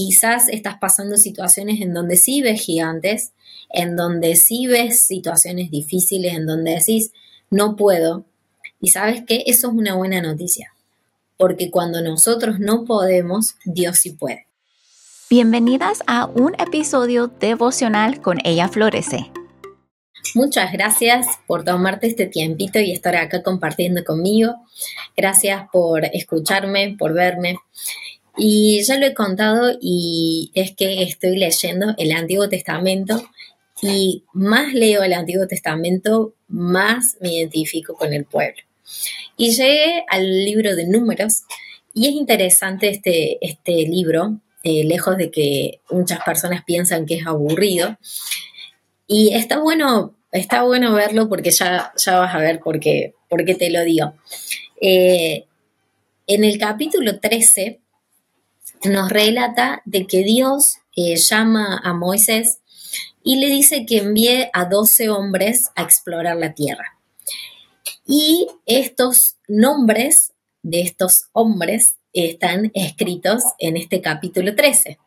quizás estás pasando situaciones en donde sí ves gigantes, en donde sí ves situaciones difíciles, en donde decís, no puedo. Y sabes que eso es una buena noticia, porque cuando nosotros no podemos, Dios sí puede. Bienvenidas a un episodio devocional con Ella Florece. Muchas gracias por tomarte este tiempito y estar acá compartiendo conmigo. Gracias por escucharme, por verme. Y ya lo he contado y es que estoy leyendo el Antiguo Testamento y más leo el Antiguo Testamento, más me identifico con el pueblo. Y llegué al libro de números y es interesante este, este libro, eh, lejos de que muchas personas piensan que es aburrido. Y está bueno, está bueno verlo porque ya, ya vas a ver por qué, por qué te lo digo. Eh, en el capítulo 13 nos relata de que Dios eh, llama a Moisés y le dice que envíe a 12 hombres a explorar la tierra. Y estos nombres de estos hombres están escritos en este capítulo 13.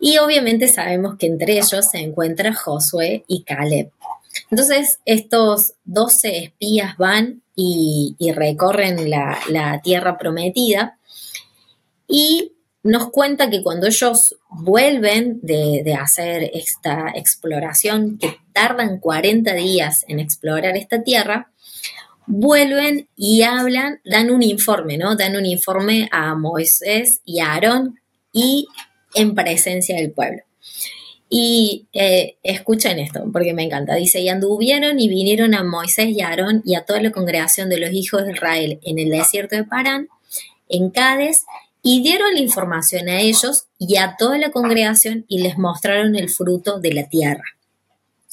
Y obviamente sabemos que entre ellos se encuentra Josué y Caleb. Entonces, estos 12 espías van y, recorren la, la, tierra prometida y nos cuenta que cuando ellos vuelven de, hacer esta exploración, que tardan 40 días en explorar esta tierra, vuelven y hablan, dan un informe, ¿no? Dan un informe a Moisés y a Aarón y en presencia del pueblo. Y eh, escuchen esto, porque me encanta. Dice, y anduvieron y vinieron a Moisés y a Aarón y a toda la congregación de los hijos de Israel en el desierto de Parán, en Cádiz, y dieron la información a ellos y a toda la congregación y les mostraron el fruto de la tierra.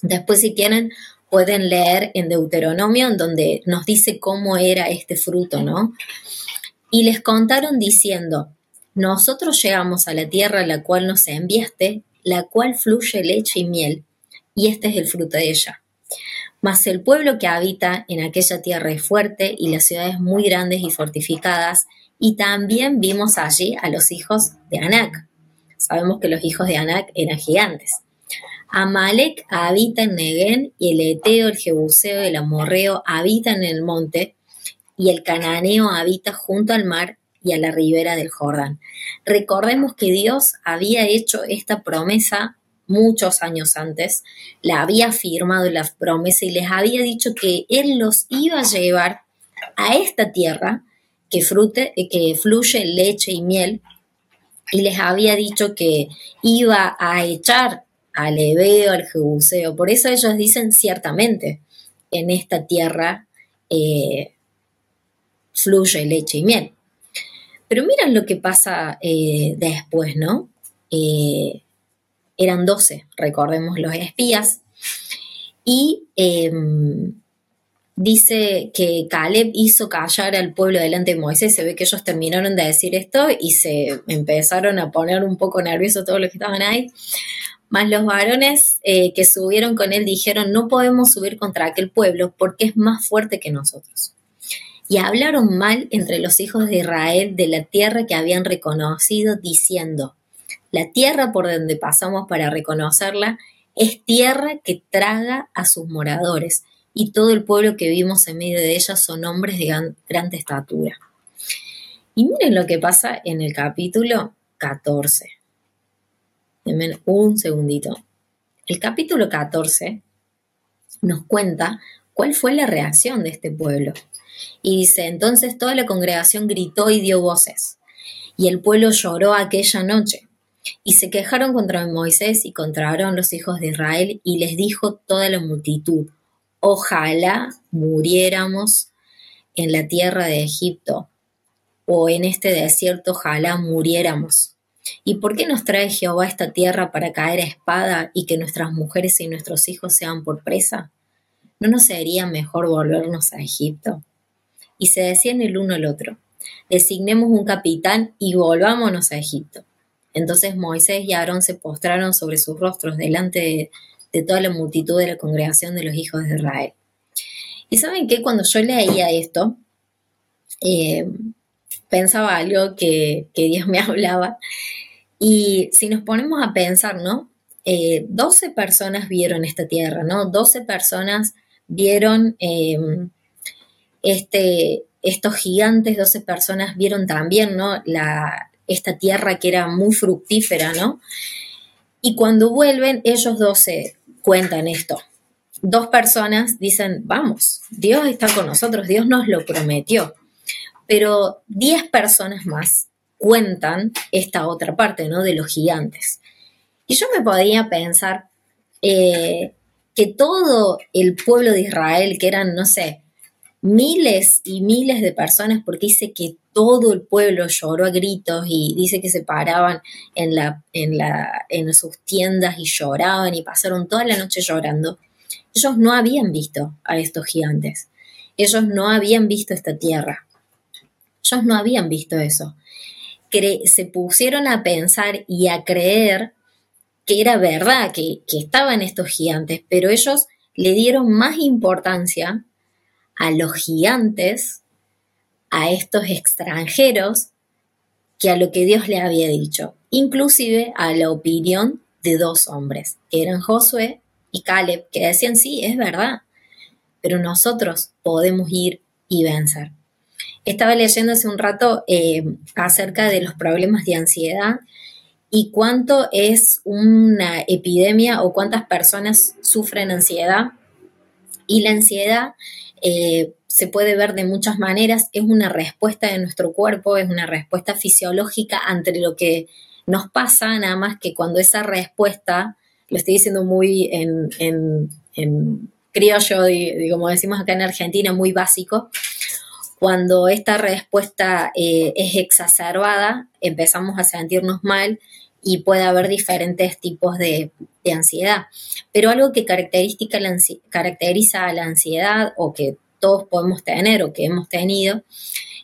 Después, si quieren, pueden leer en Deuteronomio, en donde nos dice cómo era este fruto, ¿no? Y les contaron diciendo, nosotros llegamos a la tierra a la cual nos enviaste, la cual fluye leche y miel, y este es el fruto de ella. Mas el pueblo que habita en aquella tierra es fuerte y las ciudades muy grandes y fortificadas, y también vimos allí a los hijos de Anac. Sabemos que los hijos de Anac eran gigantes. Amalek habita en Negén y el Eteo, el Jebuseo y el Amorreo habitan en el monte y el Cananeo habita junto al mar y a la ribera del Jordán. Recordemos que Dios había hecho esta promesa muchos años antes, la había firmado la promesa y les había dicho que Él los iba a llevar a esta tierra que, frute, eh, que fluye leche y miel, y les había dicho que iba a echar al Ebeo, al Jebuseo. Por eso ellos dicen ciertamente, en esta tierra eh, fluye leche y miel. Pero miren lo que pasa eh, después, ¿no? eran 12, recordemos los espías, y em, dice que Caleb hizo callar al pueblo delante de Moisés. Se ve que ellos terminaron de decir esto y se empezaron a poner un poco nerviosos todos los que estaban ahí. Más los varones eh, que subieron con él dijeron, no podemos subir contra aquel pueblo porque es más fuerte que nosotros. Y hablaron mal entre los hijos de Israel de la tierra que habían reconocido, diciendo, la tierra por donde pasamos para reconocerla es tierra que traga a sus moradores y todo el pueblo que vimos en medio de ella son hombres de gran, estatura. Y miren lo que pasa en el capítulo 14. Denme un segundito. El capítulo 14 nos cuenta cuál fue la reacción de este pueblo. Y dice, entonces toda la congregación gritó y dio voces. Y el pueblo lloró aquella noche. Y se quejaron contra Moisés y contra Aarón los hijos de Israel, y les dijo toda la multitud, ojalá muriéramos en la tierra de Egipto o en este desierto, ojalá muriéramos. ¿Y por qué nos trae Jehová esta tierra para caer a espada y que nuestras mujeres y nuestros hijos sean por presa? ¿No nos sería mejor volvernos a Egipto? Y se decían el uno al otro, designemos un capitán y volvámonos a Egipto. Entonces Moisés y Aarón se postraron sobre sus rostros delante de, de toda la multitud de la congregación de los hijos de Israel. Y saben que cuando yo leía esto, eh, pensaba algo que, Dios me hablaba Y si nos ponemos a pensar, ¿no? 12 eh, personas vieron esta tierra, ¿no? 12 personas vieron em, este, estos gigantes, 12 personas vieron también, ¿no? La, esta tierra que era muy fructífera, ¿no? Y cuando vuelven, ellos 12 cuentan esto. Dos personas dicen, vamos, Dios está con nosotros, Dios nos lo prometió. Pero 10 personas más cuentan esta otra parte, ¿no? De los gigantes. Y yo me podía pensar eh, que todo el pueblo de Israel, que eran, no sé, miles y miles de personas, porque dice que todo el pueblo lloró a gritos y dice que se paraban en, la, en, la, en sus tiendas y lloraban y pasaron toda la noche llorando. Ellos no habían visto a estos gigantes. Ellos no habían visto esta tierra. Ellos no habían visto eso. se pusieron a pensar y a creer que era verdad, que, estaban estos gigantes, pero ellos le dieron más importancia a los gigantes, a estos extranjeros, que a lo que Dios le había dicho, inclusive a la opinión de dos hombres, que eran Josué y Caleb, que decían, sí, es verdad, pero nosotros podemos ir y vencer. Estaba leyendo hace un rato eh, acerca de los problemas de ansiedad y cuánto es una epidemia o cuántas personas sufren ansiedad. Y la ansiedad eh, se puede ver de muchas maneras, es una respuesta de nuestro cuerpo, es una respuesta fisiológica ante lo que nos pasa, nada más que cuando esa respuesta, lo estoy diciendo muy en, criollo, como decimos acá en Argentina, muy básico, cuando esta respuesta eh, es exacerbada, empezamos a sentirnos mal y puede haber diferentes tipos de, ansiedad. Pero algo que caracteriza a la ansiedad o que todos podemos tener o que hemos tenido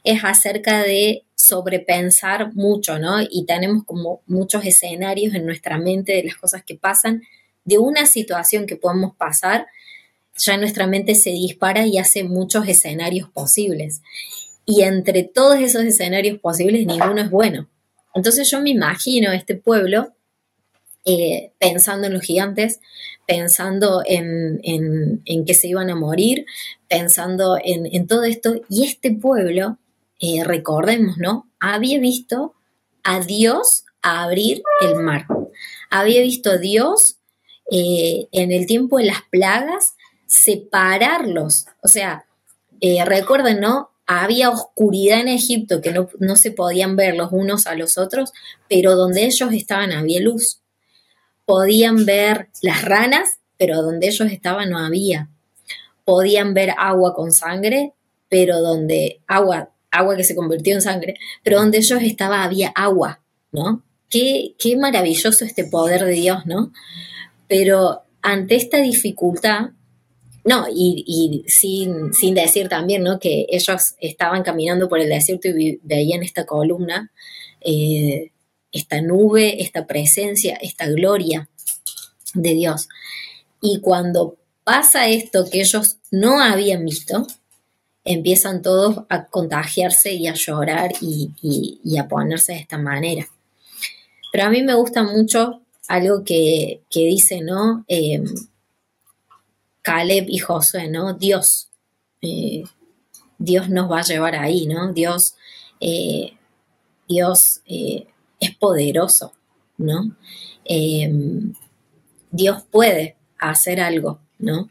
es acerca de sobrepensar mucho, ¿no? Y tenemos como muchos escenarios en nuestra mente de las cosas que pasan, de una situación que podemos pasar ya nuestra mente se dispara y hace muchos escenarios posibles. Y entre todos esos escenarios posibles, ninguno es bueno. Entonces yo me imagino este pueblo eh, pensando en los gigantes, pensando en, que se iban a morir, pensando en, todo esto. Y este pueblo, eh, recordemos, ¿no? Había visto a Dios abrir el mar. Había visto a Dios eh, en el tiempo de las plagas separarlos. O sea, recuerden, ¿no? Había oscuridad en Egipto que no, no, se podían ver los unos a los otros, pero donde ellos estaban había luz. Podían ver las ranas, pero donde ellos estaban no había. Podían ver agua con sangre, pero donde agua, agua que se convirtió en sangre, pero donde ellos estaban había agua, ¿no? Qué, qué maravilloso este poder de Dios, ¿no? Pero ante esta dificultad, no, y, sin, decir también, ¿no? Que ellos estaban caminando por el desierto y veían esta columna, eh, esta nube, esta presencia, esta gloria de Dios. Y cuando pasa esto que ellos no habían visto, empiezan todos a contagiarse y a llorar y, a ponerse de esta manera. Pero a mí me gusta mucho algo que, dice, ¿no? Eh, Caleb y Josué, ¿no? Dios, eh, Dios nos va a llevar ahí, ¿no? Dios, eh, Dios eh, es poderoso, ¿no? Dios puede hacer algo, ¿no?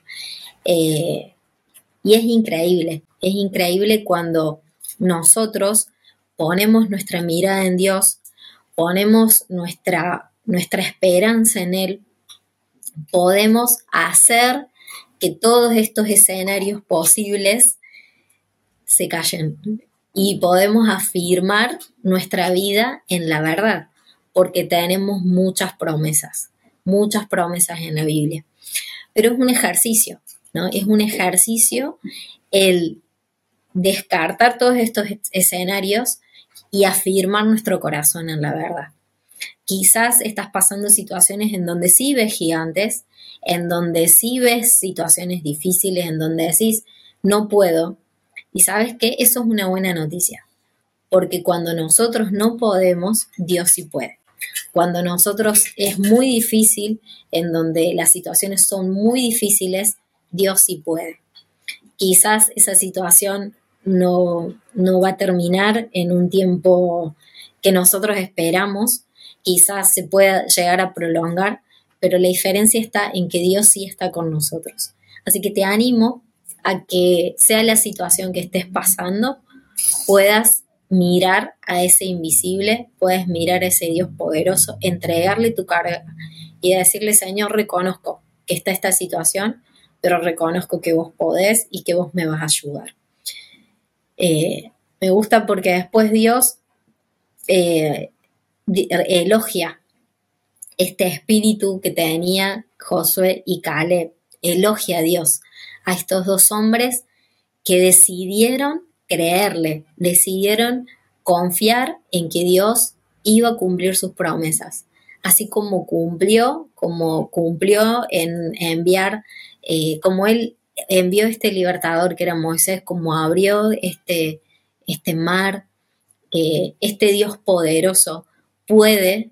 y es increíble, es increíble cuando nosotros ponemos nuestra mirada en Dios, ponemos nuestra, nuestra esperanza en Él, podemos hacer que todos estos escenarios posibles se callen y podemos afirmar nuestra vida en la verdad, porque tenemos muchas promesas, muchas promesas en la Biblia. Pero es un ejercicio, ¿no? Es un ejercicio el descartar todos estos escenarios y afirmar nuestro corazón en la verdad. Quizás estás pasando situaciones en donde sí ves gigantes, en donde sí ves situaciones difíciles, en donde decís, no puedo. Y sabes que eso es una buena noticia, porque cuando nosotros no podemos, Dios sí puede. Cuando nosotros es muy difícil, en donde las situaciones son muy difíciles, Dios sí puede. Quizás esa situación no, no va a terminar en un tiempo que nosotros esperamos, quizás se pueda llegar a prolongar, pero la diferencia está en que Dios sí está con nosotros. Así que te animo a que sea la situación que estés pasando, puedas mirar a ese invisible, puedes mirar a ese Dios poderoso, entregarle tu carga y decirle, Señor, reconozco que está esta situación, pero reconozco que vos podés y que vos me vas a ayudar. Eh, me gusta porque después Dios eh, elogia este espíritu que tenía Josué y Caleb, elogia a Dios, a estos dos hombres que decidieron creerle, decidieron confiar en que Dios iba a cumplir sus promesas, así como cumplió, como cumplió en enviar, eh, como él envió este libertador que era Moisés, como abrió este, este mar, eh, este Dios poderoso puede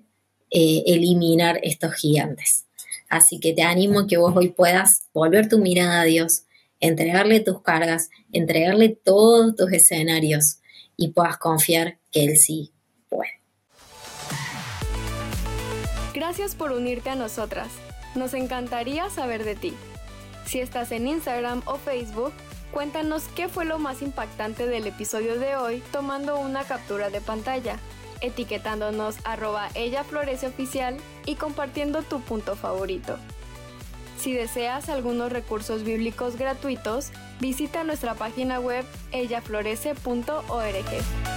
eh, eliminar estos gigantes. Así que te animo a que vos hoy puedas volver tu mirada a Dios, entregarle tus cargas, entregarle todos tus escenarios y puedas confiar que Él sí puede. Gracias por unirte a nosotras. Nos encantaría saber de ti. Si estás en Instagram o Facebook, cuéntanos qué fue lo más impactante del episodio de hoy tomando una captura de pantalla, etiquetándonos arroba ella florece oficial y compartiendo tu punto favorito. Si deseas algunos recursos bíblicos gratuitos, visita nuestra página web ellaflorece.org.